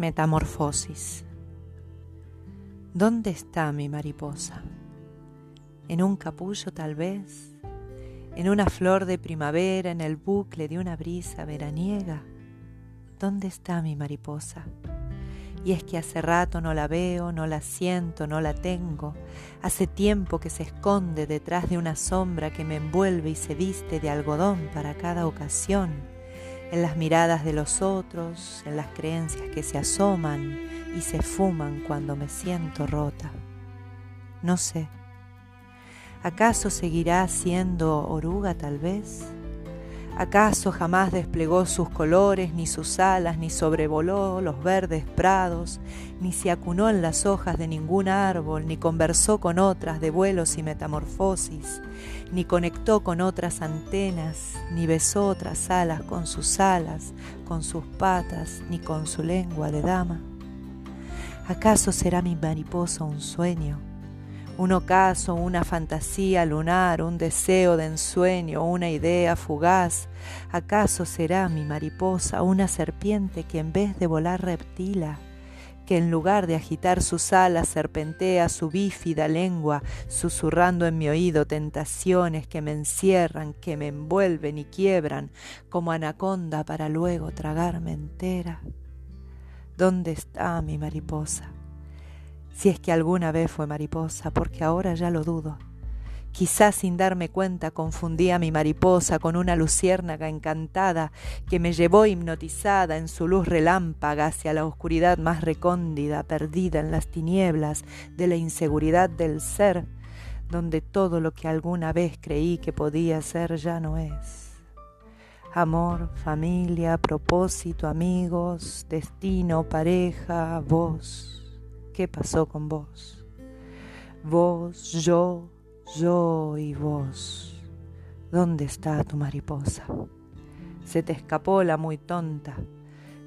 Metamorfosis. ¿Dónde está mi mariposa? ¿En un capullo tal vez? ¿En una flor de primavera? ¿En el bucle de una brisa veraniega? ¿Dónde está mi mariposa? Y es que hace rato no la veo, no la siento, no la tengo. Hace tiempo que se esconde detrás de una sombra que me envuelve y se viste de algodón para cada ocasión en las miradas de los otros, en las creencias que se asoman y se fuman cuando me siento rota. No sé. ¿Acaso seguirá siendo oruga tal vez? ¿Acaso jamás desplegó sus colores, ni sus alas, ni sobrevoló los verdes prados, ni se acunó en las hojas de ningún árbol, ni conversó con otras de vuelos y metamorfosis, ni conectó con otras antenas, ni besó otras alas con sus alas, con sus patas, ni con su lengua de dama? ¿Acaso será mi mariposa un sueño? Un ocaso, una fantasía lunar, un deseo de ensueño, una idea fugaz. ¿Acaso será mi mariposa una serpiente que en vez de volar reptila, que en lugar de agitar sus alas serpentea su bífida lengua, susurrando en mi oído tentaciones que me encierran, que me envuelven y quiebran, como anaconda para luego tragarme entera? ¿Dónde está mi mariposa? Si es que alguna vez fue mariposa, porque ahora ya lo dudo. Quizás sin darme cuenta confundí a mi mariposa con una luciérnaga encantada que me llevó hipnotizada en su luz relámpaga hacia la oscuridad más recóndida, perdida en las tinieblas de la inseguridad del ser, donde todo lo que alguna vez creí que podía ser ya no es. Amor, familia, propósito, amigos, destino, pareja, voz qué pasó con vos. Vos, yo, yo y vos. ¿Dónde está tu mariposa? Se te escapó la muy tonta.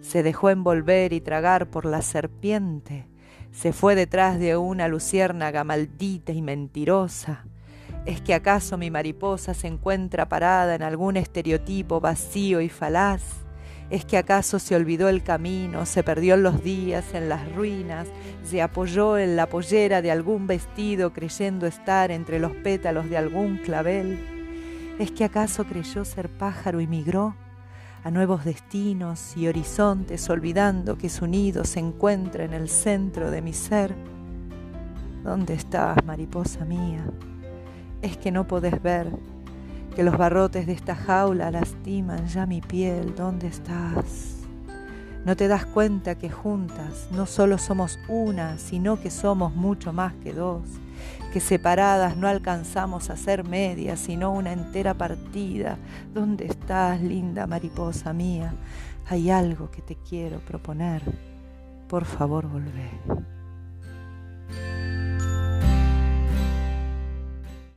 Se dejó envolver y tragar por la serpiente. Se fue detrás de una luciérnaga maldita y mentirosa. ¿Es que acaso mi mariposa se encuentra parada en algún estereotipo vacío y falaz? ¿Es que acaso se olvidó el camino, se perdió en los días, en las ruinas, se apoyó en la pollera de algún vestido creyendo estar entre los pétalos de algún clavel? ¿Es que acaso creyó ser pájaro y migró a nuevos destinos y horizontes olvidando que su nido se encuentra en el centro de mi ser? ¿Dónde estás, mariposa mía? Es que no podés ver que los barrotes de esta jaula lastiman ya mi piel. ¿Dónde estás? No te das cuenta que juntas no solo somos una, sino que somos mucho más que dos, que separadas no alcanzamos a ser media, sino una entera partida. ¿Dónde estás, linda mariposa mía? Hay algo que te quiero proponer. Por favor, volvé.